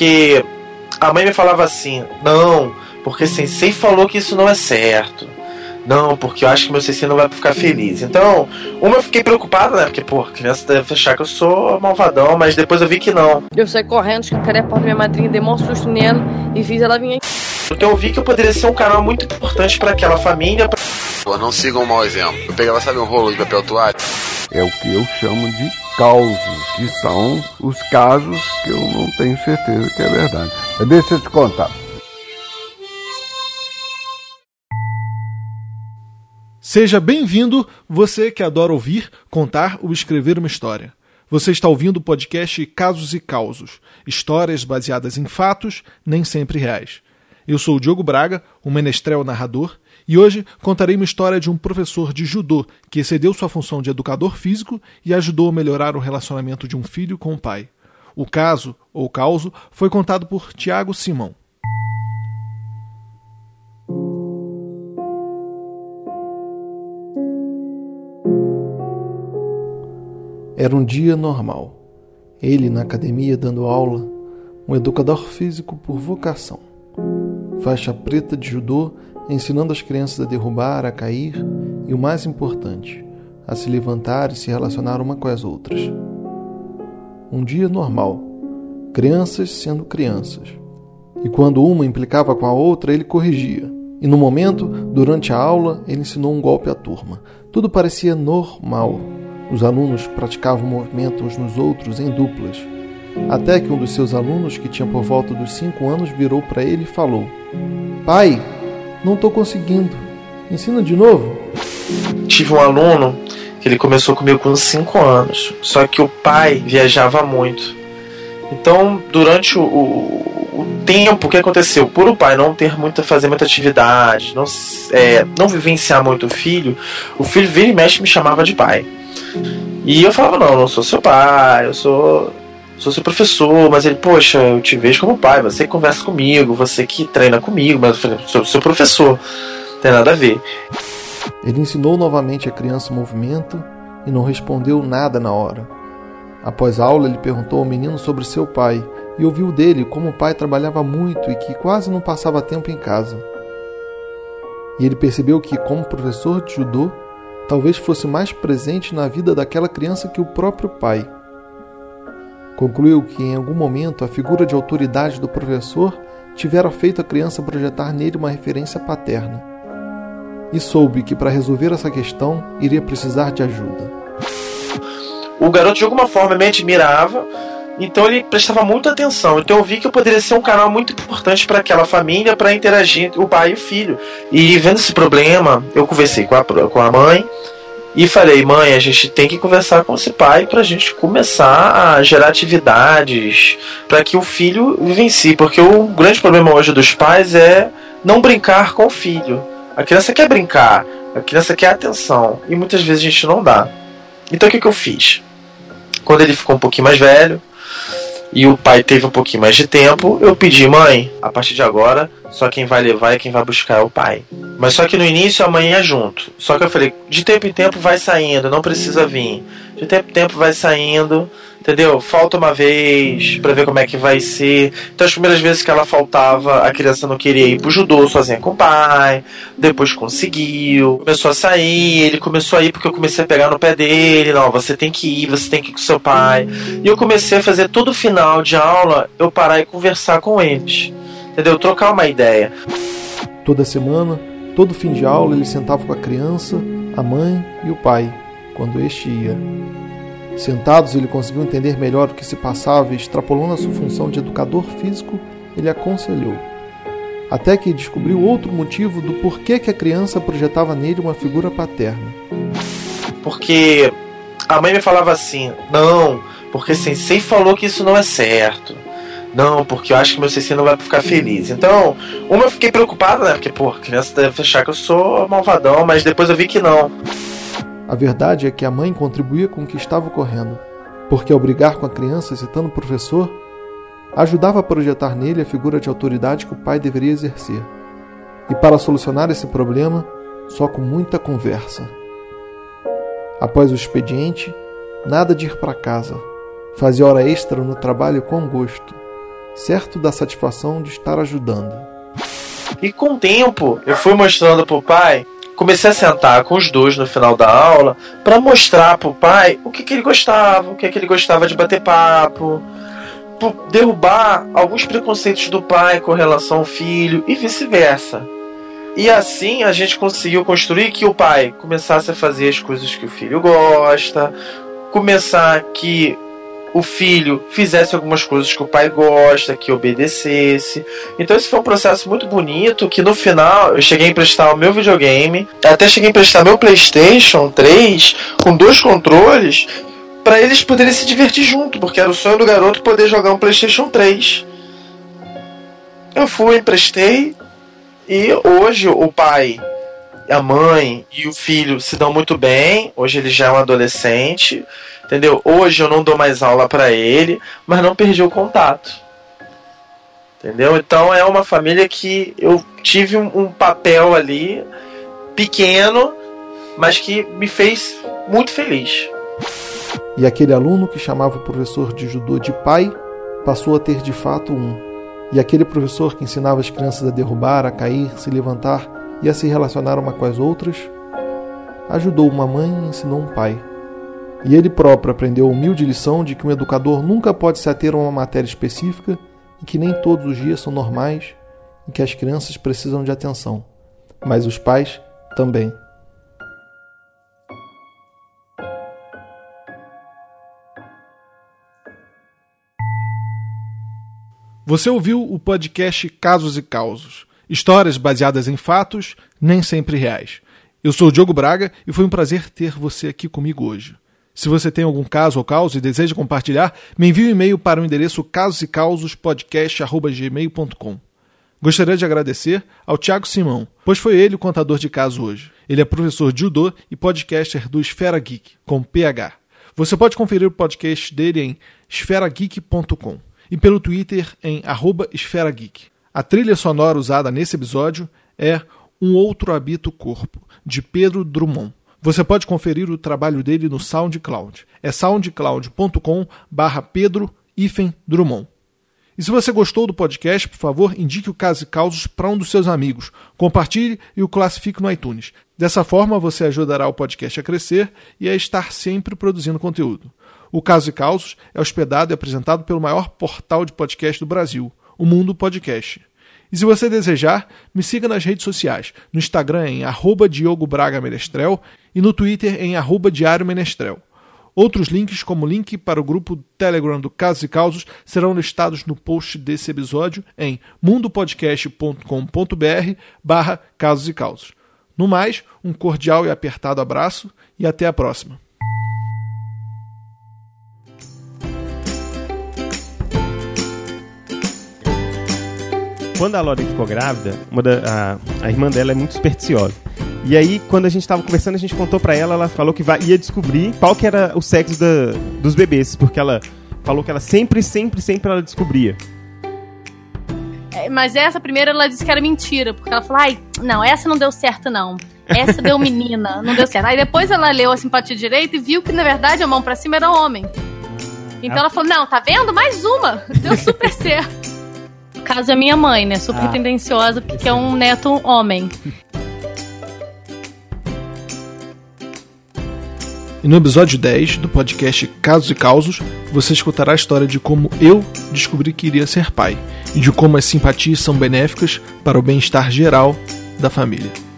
porque a mãe me falava assim: não, porque sensei falou que isso não é certo. Não, porque eu acho que meu sensei não vai ficar feliz. Então, uma eu fiquei preocupado, né? Porque, pô, a criança deve achar que eu sou malvadão, mas depois eu vi que não. Eu saí correndo, escancarei a porta da minha madrinha, dei um susto nela e fiz ela vir aqui. Então eu vi que eu poderia ser um canal muito importante para aquela família. Pra... Pô, não sigam um mau exemplo. Eu pegava, sabe, um rolo de papel toalha? É o que eu chamo de causos, que são os casos que eu não tenho certeza que é verdade. Deixa eu te contar. Seja bem-vindo, você que adora ouvir, contar ou escrever uma história. Você está ouvindo o podcast Casos e Causos, histórias baseadas em fatos, nem sempre reais. Eu sou o Diogo Braga, um menestrel narrador, e hoje contarei uma história de um professor de judô que excedeu sua função de educador físico e ajudou a melhorar o relacionamento de um filho com o pai. O caso, ou causo, foi contado por Tiago Simão. Era um dia normal. Ele na academia dando aula, um educador físico por vocação faixa preta de judô, ensinando as crianças a derrubar, a cair e, o mais importante, a se levantar e se relacionar uma com as outras. Um dia normal, crianças sendo crianças. E quando uma implicava com a outra, ele corrigia. E no momento, durante a aula, ele ensinou um golpe à turma. Tudo parecia normal. Os alunos praticavam movimento uns nos outros em duplas. Até que um dos seus alunos, que tinha por volta dos cinco anos, virou para ele e falou: Pai, não estou conseguindo. Ensina de novo. Tive um aluno que ele começou comigo com 5 anos, só que o pai viajava muito. Então, durante o, o, o, tempo, que aconteceu? Por o pai não ter muita, fazer muita atividade, não, é, não vivenciar muito o filho, o filho vira e mexe me chamava de pai. E eu falava, não, eu não sou seu pai, eu sou sou seu professor, mas ele, poxa, eu te vejo como pai, você conversa comigo, você que treina comigo, mas eu falei, sou seu professor, não tem nada a ver. Ele ensinou novamente a criança o movimento e não respondeu nada na hora. Após a aula, ele perguntou ao menino sobre seu pai e ouviu dele como o pai trabalhava muito e que quase não passava tempo em casa. E ele percebeu que, como professor de judô, talvez fosse mais presente na vida daquela criança que o próprio pai. Concluiu que em algum momento a figura de autoridade do professor tivera feito a criança projetar nele uma referência paterna. E soube que para resolver essa questão iria precisar de ajuda. O garoto de alguma forma me admirava, então ele prestava muita atenção. Então eu vi que eu poderia ser um canal muito importante para aquela família, para interagir o pai e o filho. E vendo esse problema, eu conversei com a, com a mãe e falei, mãe, a gente tem que conversar com esse pai para a gente começar a gerar atividades para que o filho vivencie. Porque o grande problema hoje dos pais é não brincar com o filho. A criança quer brincar, a criança quer atenção e muitas vezes a gente não dá. Então o que, que eu fiz? Quando ele ficou um pouquinho mais velho, e o pai teve um pouquinho mais de tempo, eu pedi, mãe, a partir de agora, só quem vai levar e quem vai buscar é o pai. Mas só que no início a mãe ia junto. Só que eu falei, de tempo em tempo vai saindo, não precisa vir. De tempo em tempo vai saindo, entendeu? Falta uma vez para ver como é que vai ser. Então as primeiras vezes que ela faltava, a criança não queria ir pro judô sozinha com o pai. Depois conseguiu, começou a sair, ele começou a ir porque eu comecei a pegar no pé dele. Não, você tem que ir, você tem que ir com seu pai. E eu comecei a fazer todo final de aula eu parar e conversar com eles. Entendeu? Trocar uma ideia. Toda semana, todo fim de aula, ele sentava com a criança, a mãe e o pai, quando este ia. Sentados, ele conseguiu entender melhor o que se passava e, extrapolando a sua função de educador físico, ele aconselhou. Até que descobriu outro motivo do porquê que a criança projetava nele uma figura paterna. Porque a mãe me falava assim: não, porque sensei falou que isso não é certo. Não, porque eu acho que meu sensei não vai ficar feliz. Então, uma eu fiquei preocupado, né? Porque, pô, a criança deve achar que eu sou malvadão, mas depois eu vi que não. A verdade é que a mãe contribuía com o que estava ocorrendo, porque ao brigar com a criança citando o professor, ajudava a projetar nele a figura de autoridade que o pai deveria exercer. E para solucionar esse problema, só com muita conversa. Após o expediente, nada de ir para casa. Fazia hora extra no trabalho com gosto. certo da satisfação de estar ajudando. E com o tempo, eu fui mostrando pro pai, comecei a sentar com os dois no final da aula para mostrar pro pai o que, que ele gostava, o que, que ele gostava de bater papo, derrubar alguns preconceitos do pai com relação ao filho e vice-versa. E assim a gente conseguiu construir que o pai começasse a fazer as coisas que o filho gosta, começar que o filho fizesse algumas coisas que o pai gosta, que obedecesse. Então esse foi um processo muito bonito que no final eu cheguei a emprestar o meu videogame, até cheguei a emprestar meu PlayStation 3 com dois controles para eles poderem se divertir junto, porque era o sonho do garoto poder jogar um PlayStation 3. Eu fui, emprestei, e hoje o pai, a mãe e o filho se dão muito bem. Hoje ele já é um adolescente, entendeu? Hoje eu não dou mais aula para ele, mas não perdi o contato. Entendeu? Então é uma família que eu tive um, um papel ali pequeno, mas que me fez muito feliz. E aquele aluno que chamava o professor de judô de pai passou a ter de fato um. E aquele professor que ensinava as crianças a derrubar, a cair, se levantar e a se relacionar uma com as outras, ajudou uma mãe e ensinou um pai. E ele próprio aprendeu a humilde lição de que um educador nunca pode se ater a uma matéria específica e que nem todos os dias são normais e que as crianças precisam de atenção, mas os pais também. Você ouviu o podcast Casos e Causos. Histórias baseadas em fatos, nem sempre reais. Eu sou o Diogo Braga e foi um prazer ter você aqui comigo hoje. Se você tem algum caso ou causa e deseja compartilhar, me envie um e-mail para o endereço casosecausospodcast.gmail.com. Gostaria de agradecer ao Tiago Simão, pois foi ele o contador de caso hoje. Ele é professor de judô e podcaster do Esfera Geek, com PH. Você pode conferir o podcast dele em esferageek.com e pelo Twitter em @esferageek. A trilha sonora usada nesse episódio é Um Outro Habita o Corpo, de Pedro Drummond. Você pode conferir o trabalho dele no SoundCloud. É soundcloud.com barra Pedro Drummond. E se você gostou do podcast, por favor, indique o Caso e Causos para um dos seus amigos. Compartilhe e o classifique no iTunes. Dessa forma, você ajudará o podcast a crescer e a estar sempre produzindo conteúdo. O Caso e Causos é hospedado e apresentado pelo maior portal de podcast do Brasil, o Mundo Podcast. E se você desejar, me siga nas redes sociais, no Instagram em arroba Diogo Braga Menestrel e no Twitter em arroba Diário Menestrel. Outros links, como o link para o grupo Telegram do Casos e Causos, serão listados no post desse episódio em mundopodcast.com.br barra Casos e Causos. No mais, um cordial e apertado abraço e até a próxima. Quando a Lauren ficou grávida, uma da, a, a irmã dela é muito supersticiosa. E aí, quando a gente tava conversando, a gente contou pra ela, ela falou que vai, ia descobrir qual que era o sexo da, dos bebês, porque ela falou que ela sempre, sempre, sempre ela descobria. É, mas essa primeira ela disse que era mentira, porque ela falou, ai, não, essa não deu certo, não. Essa deu menina, não deu certo. Aí depois ela leu a simpatia direita e viu que, na verdade, a mão pra cima era homem. Então ah. ela falou, não, tá vendo? Mais uma. Deu super certo caso é minha mãe, né? Super ah, tendenciosa, porque é um neto homem. E no episódio 10 do podcast Casos e Causos, você escutará a história de como eu descobri que iria ser pai e de como as simpatias são benéficas para o bem-estar geral da família.